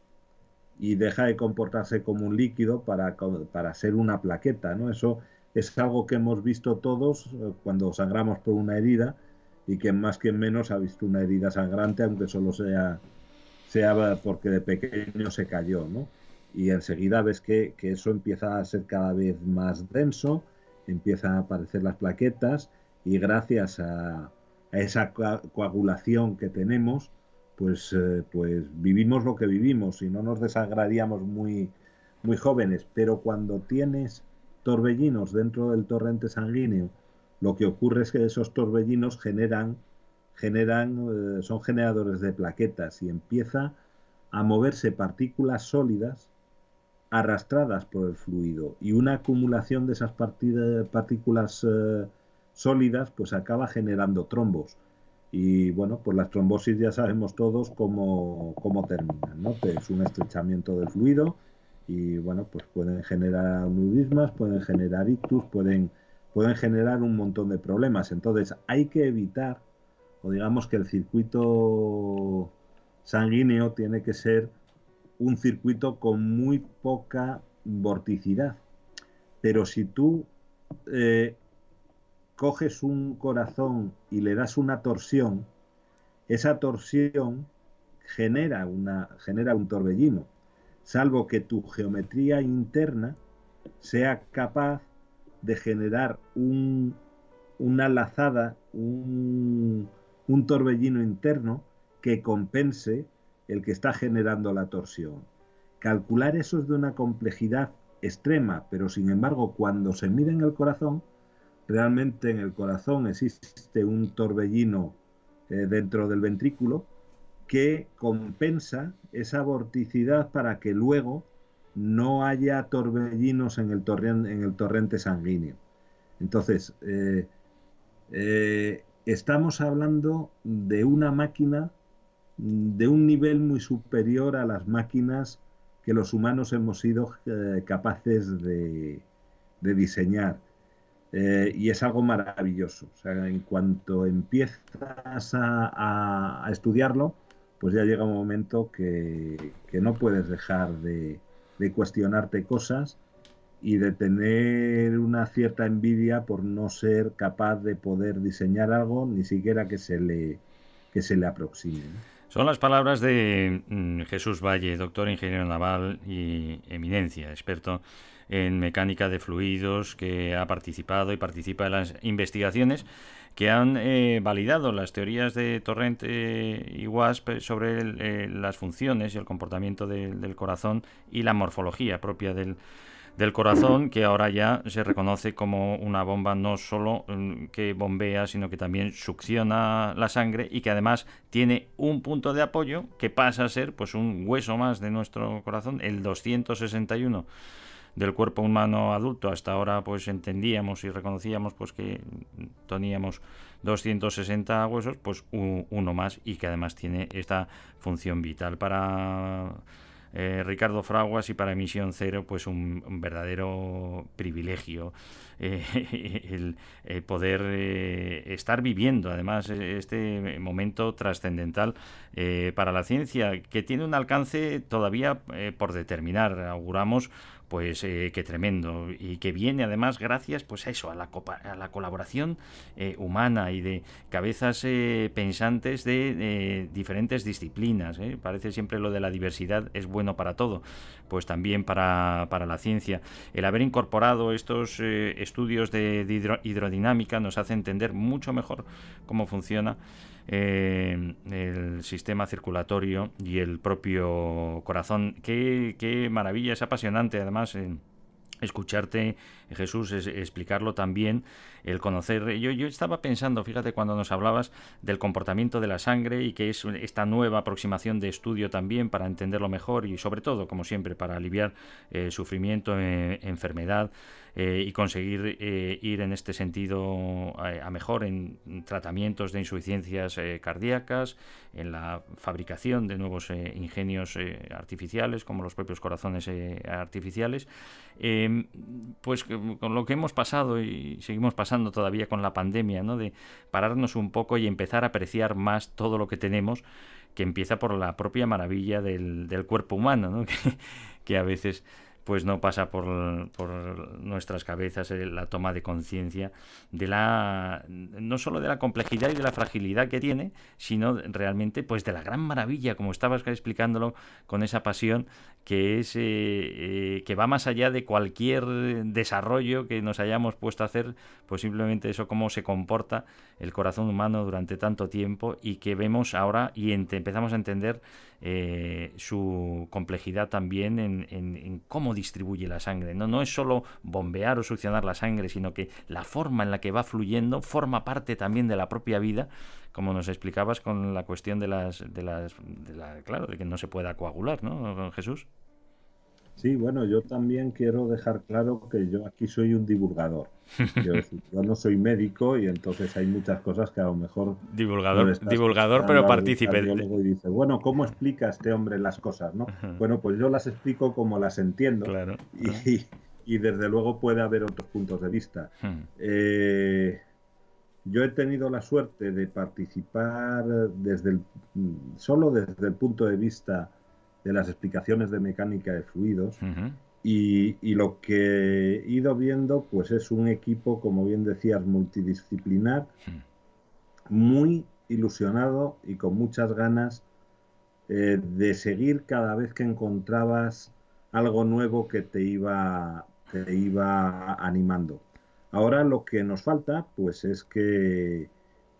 y deja de comportarse como un líquido para, para ser una plaqueta, ¿no? Eso es algo que hemos visto todos eh, cuando sangramos por una herida, y que más que menos ha visto una herida sangrante, aunque solo sea, sea porque de pequeño se cayó, ¿no? Y enseguida ves que, eso empieza a ser cada vez más denso, empiezan a aparecer las plaquetas y gracias a, esa coagulación que tenemos, pues, eh, pues vivimos lo que vivimos y no nos desangraríamos muy, muy jóvenes. Pero cuando tienes torbellinos dentro del torrente sanguíneo, lo que ocurre es que esos torbellinos generan, generan, eh, son generadores de plaquetas y empieza a moverse partículas sólidas arrastradas por el fluido y una acumulación de esas partículas eh, sólidas pues acaba generando trombos y bueno pues las trombosis ya sabemos todos cómo, cómo terminan ¿no? es un estrechamiento del fluido y bueno pues pueden generar nudismas pueden generar ictus pueden pueden generar un montón de problemas. Entonces hay que evitar, o digamos que el circuito sanguíneo tiene que ser un circuito con muy poca vorticidad. Pero si tú eh, coges un corazón y le das una torsión, esa torsión genera, una, genera un torbellino, salvo que tu geometría interna sea capaz de generar una lazada, un, torbellino interno que compense el que está generando la torsión. Calcular eso es de una complejidad extrema, pero sin embargo cuando se mide en el corazón, realmente en el corazón existe un torbellino eh, dentro del ventrículo que compensa esa vorticidad para que luego no haya torbellinos en el, torrente, sanguíneo. Entonces, eh, eh, estamos hablando de una máquina de un nivel muy superior a las máquinas que los humanos hemos sido eh, capaces de, diseñar. y es algo maravilloso. O sea, en cuanto empiezas a, estudiarlo, pues ya llega un momento que no puedes dejar de, de cuestionarte cosas y de tener una cierta envidia por no ser capaz de poder diseñar algo, ni siquiera que se le, que se le aproxime. Son las palabras de mm, Jesús Valle, doctor ingeniero naval y eminencia, experto en mecánica de fluidos, que ha participado y participa en las investigaciones que han eh, validado las teorías de Torrent y WASP sobre eh, las funciones y el comportamiento del corazón y la morfología propia del, del corazón, que ahora ya se reconoce como una bomba no solo mm, que bombea, sino que también succiona la sangre y que además tiene un punto de apoyo que pasa a ser pues un hueso más de nuestro corazón, el 261 del cuerpo humano adulto. Hasta ahora pues entendíamos y reconocíamos pues que teníamos 260 huesos, pues uno más y que además tiene esta función vital para eh, Ricardo Fraguas y para Emisión Cero, pues un, verdadero privilegio eh, <laughs> el, poder eh, estar viviendo además este momento trascendental para la ciencia, que tiene un alcance todavía por determinar. Auguramos pues eh, qué tremendo. Y que viene además gracias pues a eso a la, a la colaboración eh, humana y de cabezas eh, pensantes de diferentes disciplinas parece siempre lo de la diversidad es bueno para todo pues también para, para la ciencia. El haber incorporado estos estudios de hidrodinámica nos hace entender mucho mejor cómo funciona eh, el sistema circulatorio y el propio corazón. Qué, qué maravilla, es apasionante además. escucharte, Jesús, es, explicarlo también, el conocer. Yo, yo estaba pensando, fíjate, cuando nos hablabas del comportamiento de la sangre y que es esta nueva aproximación de estudio también para entenderlo mejor y sobre todo, como siempre, para aliviar eh, sufrimiento, eh, enfermedad. Eh, y conseguir ir en este sentido a, mejor en tratamientos de insuficiencias cardíacas, en la fabricación de nuevos ingenios artificiales como los propios corazones artificiales, em, pues con lo que hemos pasado y seguimos pasando todavía con la pandemia, ¿no? de pararnos un poco y empezar a apreciar más todo lo que tenemos que empieza por la propia maravilla del, del cuerpo humano, ¿no? <laughs> que, que a veces pues no pasa por, nuestras cabezas eh, la toma de conciencia de la no solo de la complejidad y de la fragilidad que tiene, sino realmente pues de la gran maravilla, como estabas explicándolo con esa pasión que es eh, eh, que va más allá de cualquier desarrollo que nos hayamos puesto a hacer, pues simplemente eso cómo se comporta el corazón humano durante tanto tiempo y que vemos ahora y empezamos a entender su complejidad también en, en cómo distribuye la sangre. No, no es solo bombear o succionar la sangre, sino que la forma en la que va fluyendo forma parte también de la propia vida, como nos explicabas con la cuestión de las, de las, claro, de que no se pueda coagular, ¿no, Jesús? Sí, bueno, yo también quiero dejar claro que yo aquí soy un divulgador. Yo, no soy médico y entonces hay muchas cosas que a lo mejor... Divulgador, divulgador pero partícipe. Y dice, bueno, ¿cómo explica este hombre las cosas? ¿no? Bueno, pues yo las explico como las entiendo. Claro. Y, desde luego puede haber otros puntos de vista. Eh, yo he tenido la suerte de participar desde el, solo desde el punto de vista de las explicaciones de mecánica de fluidos. Y, lo que he ido viendo, pues es un equipo, como bien decías, multidisciplinar, hmm. muy ilusionado y con muchas ganas eh, de seguir cada vez que encontrabas algo nuevo que te iba, te iba animando. Ahora lo que nos falta, pues es que,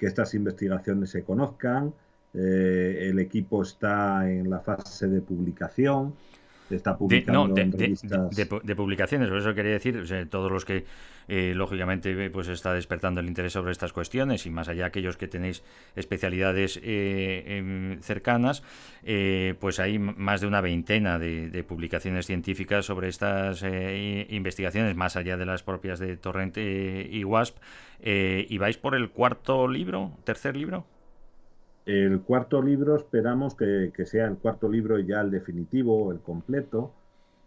estas investigaciones se conozcan, eh, el equipo está en la fase de publicación, está De, publicando no, de, en de- revistas. de- de publicaciones, por eso quería decir, o sea, todos los que eh, lógicamente pues está despertando el interés sobre estas cuestiones y más allá aquellos que tenéis especialidades eh, em, cercanas, eh, pues hay más de una veintena de, de publicaciones científicas sobre estas eh, investigaciones, más allá de las propias de Torrent eh, y WASP. Eh, ¿Y vais por el cuarto libro, tercer libro? El cuarto libro esperamos que, que sea el cuarto libro ya el definitivo, el completo,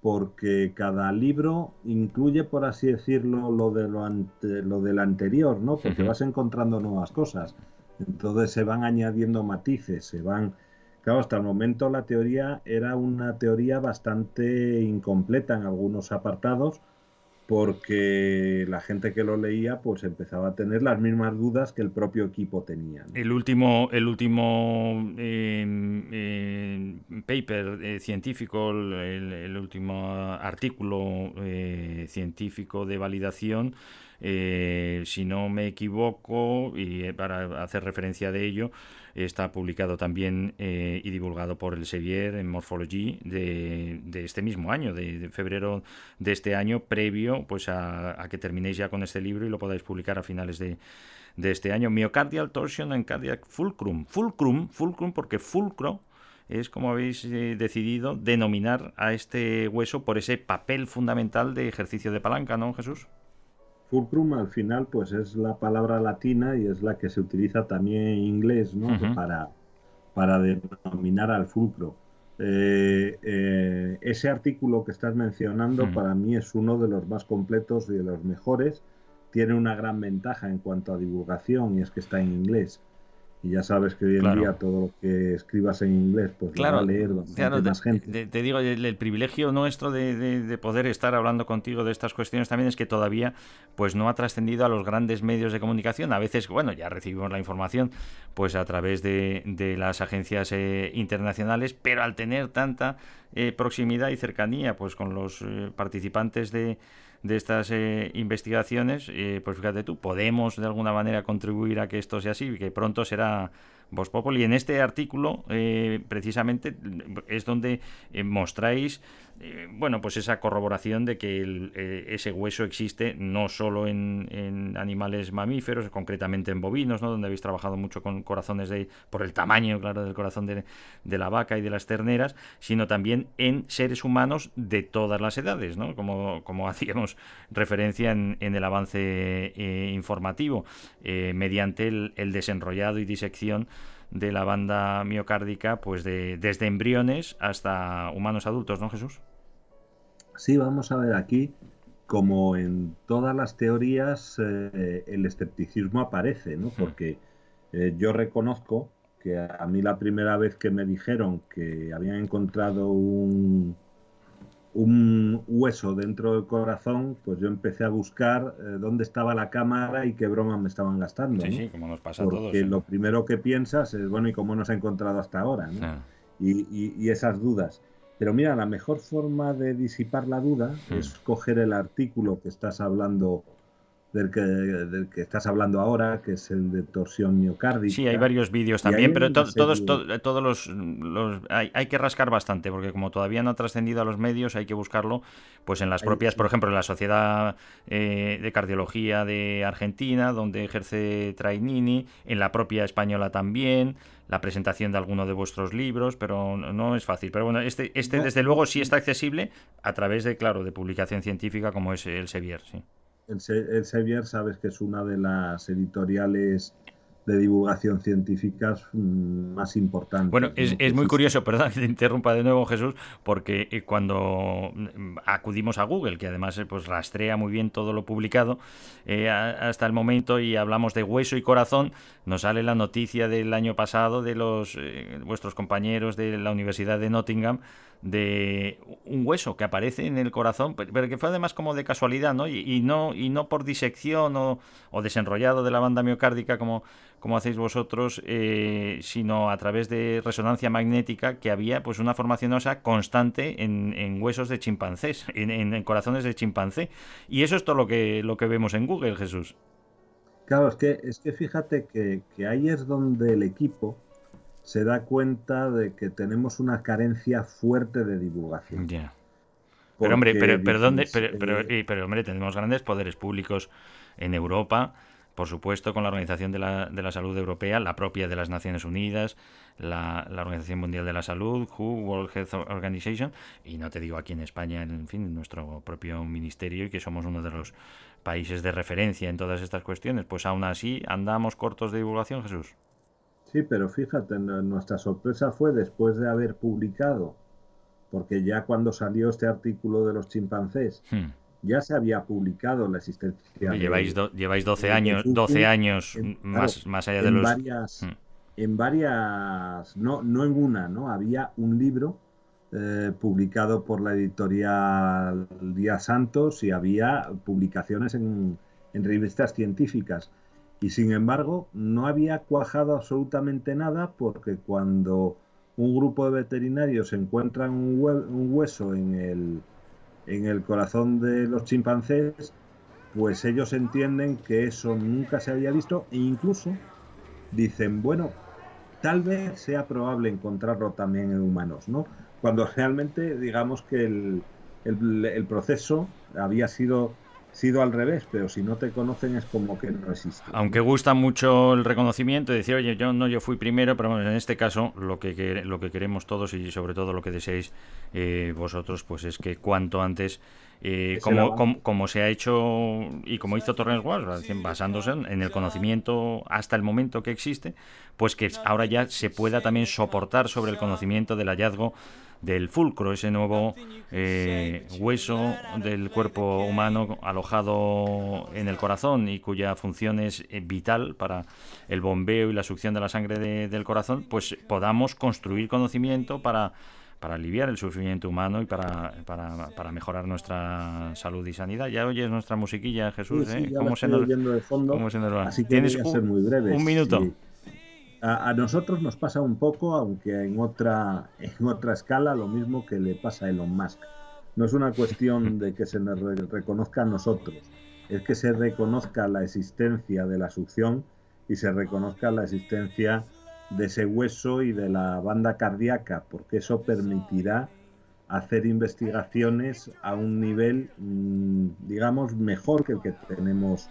porque cada libro incluye, por así decirlo, lo, de lo, ante- lo del anterior, ¿no? Porque vas encontrando nuevas cosas. Entonces se van añadiendo matices, se van... Claro, hasta el momento la teoría era una teoría bastante incompleta en algunos apartados, porque la gente que lo leía pues empezaba a tener las mismas dudas que el propio equipo tenía. El último, el último eh, eh, paper científico, el, el último artículo eh, científico de validación, eh, si no me equivoco, y eh, para hacer referencia de ello, está publicado también eh, y divulgado por el Sevier en Morphology de, este mismo año, de, febrero de este año, previo pues a, a que terminéis ya con este libro y lo podáis publicar a finales de, de este año. Myocardial Torsion and Cardiac Fulcrum. Fulcrum, fulcrum porque fulcro es como habéis eh, decidido denominar a este hueso por ese papel fundamental de ejercicio de palanca, ¿no, Jesús? Fulcrum al final pues es la palabra latina y es la que se utiliza también en inglés ¿no? Para, para denominar al fulcro. Eh, eh, ese artículo que estás mencionando para mí es uno de los más completos y de los mejores. Tiene una gran ventaja en cuanto a divulgación y es que está en inglés. Y ya sabes que hoy en Claro. día todo lo que escribas en inglés pues lo va a leer claro, más gente. te- te digo, el, el privilegio nuestro de, de- de poder estar hablando contigo de estas cuestiones también es que todavía pues no ha trascendido a los grandes medios de comunicación. A veces, bueno, ya recibimos la información pues a través de, de las agencias eh, internacionales, pero al tener tanta eh, proximidad y cercanía pues con los eh, participantes de, de estas eh, investigaciones, eh, pues fíjate tú, podemos de alguna manera contribuir a que esto sea así que pronto será Voz Populi. En este artículo, eh, precisamente, es donde eh, mostráis, eh, bueno, pues esa corroboración de que eh, ese hueso existe no solo en, en animales mamíferos, concretamente en bovinos, ¿no? Donde habéis trabajado mucho con corazones de, por el tamaño, claro, del corazón de, de la vaca y de las terneras, sino también en seres humanos de todas las edades, ¿no? Como, <laughs> hacíamos referencia en, en el avance eh, informativo, mediante el desenrollado y disección de la banda miocárdica, pues de, desde embriones hasta humanos adultos, ¿no, Jesús? Sí, vamos a ver aquí, como en todas las teorías, eh, el escepticismo aparece, ¿no? Porque eh, yo reconozco que a mí la primera vez que me dijeron que habían encontrado un, un hueso dentro del corazón, pues yo empecé a buscar eh, dónde estaba la cámara y qué broma me estaban gastando, Sí, ¿no? sí, como nos pasa a todos. Porque ¿eh? lo primero que piensas es, bueno, ¿y cómo nos ha encontrado hasta ahora? ¿no? Ah, y, y- y esas dudas. Pero mira, la mejor forma de disipar la duda Hmm. es coger el artículo que estás hablando, del que, del que estás hablando ahora, que es el de torsión miocárdica. Sí, hay varios vídeos también, pero to- todos, to- todos los, los- hay, hay que rascar bastante, porque como todavía no ha trascendido a los medios, hay que buscarlo pues en las propias, sí. por ejemplo, en la Sociedad eh, de Cardiología de Argentina, donde ejerce Trainini, en la propia española también, la presentación de alguno de vuestros libros, pero no, no es fácil. Pero bueno, este, este desde luego sí está accesible a través de, claro, de publicación científica como es el Sevier, sí. El, Se- el Sevier, sabes que es una de las editoriales de divulgación científicas mm, más importantes. Bueno, es, ¿no? que es muy curioso, <laughs> perdón te interrumpa de nuevo Jesús, porque eh, cuando mm, acudimos a Google, que además eh, pues rastrea muy bien todo lo publicado eh, hasta el momento y hablamos de hueso y corazón, nos sale la noticia del año pasado de los eh, vuestros compañeros de la Universidad de Nottingham de un hueso que aparece en el corazón, pe- pero que fue además como de casualidad, ¿no? Y, no y no por disección o, o desenrollado de la banda miocárdica como, como hacéis vosotros, eh, sino a través de resonancia magnética que había pues una formación ósea constante en, en huesos de chimpancés, <laughs> en, en- en corazones de chimpancé. Y eso es todo lo que, lo que vemos en Google, Jesús. Claro, es que, es que fíjate que, que ahí es donde el equipo se da cuenta de que tenemos una carencia fuerte de divulgación. Ya. Pero hombre, pero, pero, eh, pero, hombre, tenemos grandes poderes públicos en Europa, por supuesto, con la Organización de la, de la Salud Europea, la propia de las Naciones Unidas, la, la Organización Mundial de la Salud, WHO, World Health Organization, y no te digo aquí en España, en fin, nuestro propio ministerio, y que somos uno de los países de referencia en todas estas cuestiones, pues aún así andamos cortos de divulgación, Jesús. Sí, pero fíjate, nuestra sorpresa fue después de haber publicado, porque ya cuando salió este artículo de los chimpancés, Hmm. ya se había publicado la existencia. Lleváis, do- lleváis 12 de años, Fuku 12 años en- más, claro, más allá de en los... varias, Hmm. en varias, no, no en una, ¿no? Había un libro eh, publicado por la editorial Día Santos y había publicaciones en, en revistas científicas. Y sin embargo, no había cuajado absolutamente nada porque cuando un grupo de veterinarios encuentran un, hue- un hueso en el, en el corazón de los chimpancés, pues ellos entienden que eso nunca se había visto e incluso dicen, bueno, tal vez sea probable encontrarlo también en humanos, ¿no? Cuando realmente digamos que el, el- el proceso había sido, sido al revés, pero si no te conocen es como que no existe. Aunque gusta mucho el reconocimiento y decir, oye, yo no, yo fui primero, pero bueno, en este caso lo que, lo que queremos todos y sobre todo lo que deseáis eh, vosotros, pues es que cuanto antes, eh, como, como, como se ha hecho y como hizo Torres Guas, basándose en, en el conocimiento hasta el momento que existe, pues que ahora ya se pueda también soportar sobre el conocimiento del hallazgo del fulcro, ese nuevo eh, hueso del cuerpo humano alojado en el corazón y cuya función es eh, vital para el bombeo y la succión de la sangre de- del corazón, pues podamos construir conocimiento para, para aliviar el sufrimiento humano y para, para, para mejorar nuestra salud y sanidad. Ya oyes nuestra musiquilla, Jesús, Sí, sí, ¿eh? ¿Cómo se nos- oyendo de fondo, cómo se nos va? así que ¿Tienes voy a un- ser muy breve. un minuto? Sí. A, a nosotros nos pasa un poco, aunque en otra, en otra escala, lo mismo que le pasa a Elon Musk. No es una cuestión <laughs> de que se nos re- reconozca a nosotros, es que se reconozca la existencia de la succión y se reconozca la existencia de ese hueso y de la banda cardíaca, porque eso permitirá hacer investigaciones a un nivel, mm, digamos, mejor que el que tenemos,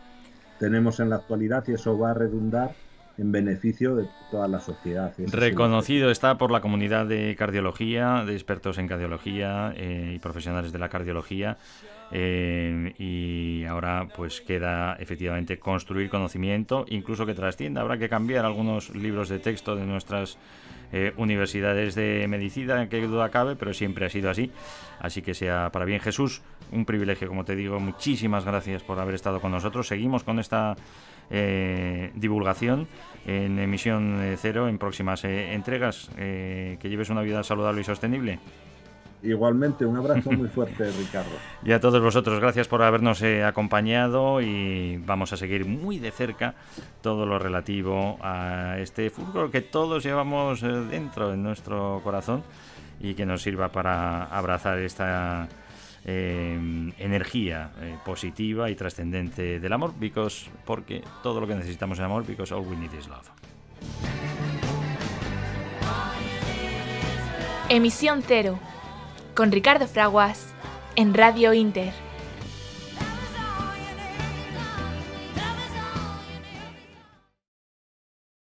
tenemos en la actualidad y eso va a redundar en beneficio de toda la sociedad. Reconocido está por la comunidad de cardiología, de expertos en cardiología eh, y profesionales de la cardiología. eh, y ahora pues queda efectivamente construir conocimiento, incluso que trascienda. Habrá que cambiar algunos libros de texto de nuestras eh, universidades de medicina, que duda cabe, pero siempre ha sido así. Así que sea para bien Jesús, un privilegio, como te digo. Muchísimas gracias por haber estado con nosotros. Seguimos con esta eh, divulgación en emisión eh, cero en próximas eh, entregas. Eh, que lleves una vida saludable y sostenible. Igualmente, un abrazo muy fuerte, <laughs> Ricardo. Y a todos vosotros, gracias por habernos eh, acompañado y vamos a seguir muy de cerca todo lo relativo a este fútbol que todos llevamos eh, dentro en nuestro corazón y que nos sirva para abrazar esta eh, energía eh, positiva y trascendente del amor, because, porque todo lo que necesitamos es amor, because all we need is love. Emisión Cero, con Ricardo Fraguas, en Radio Inter.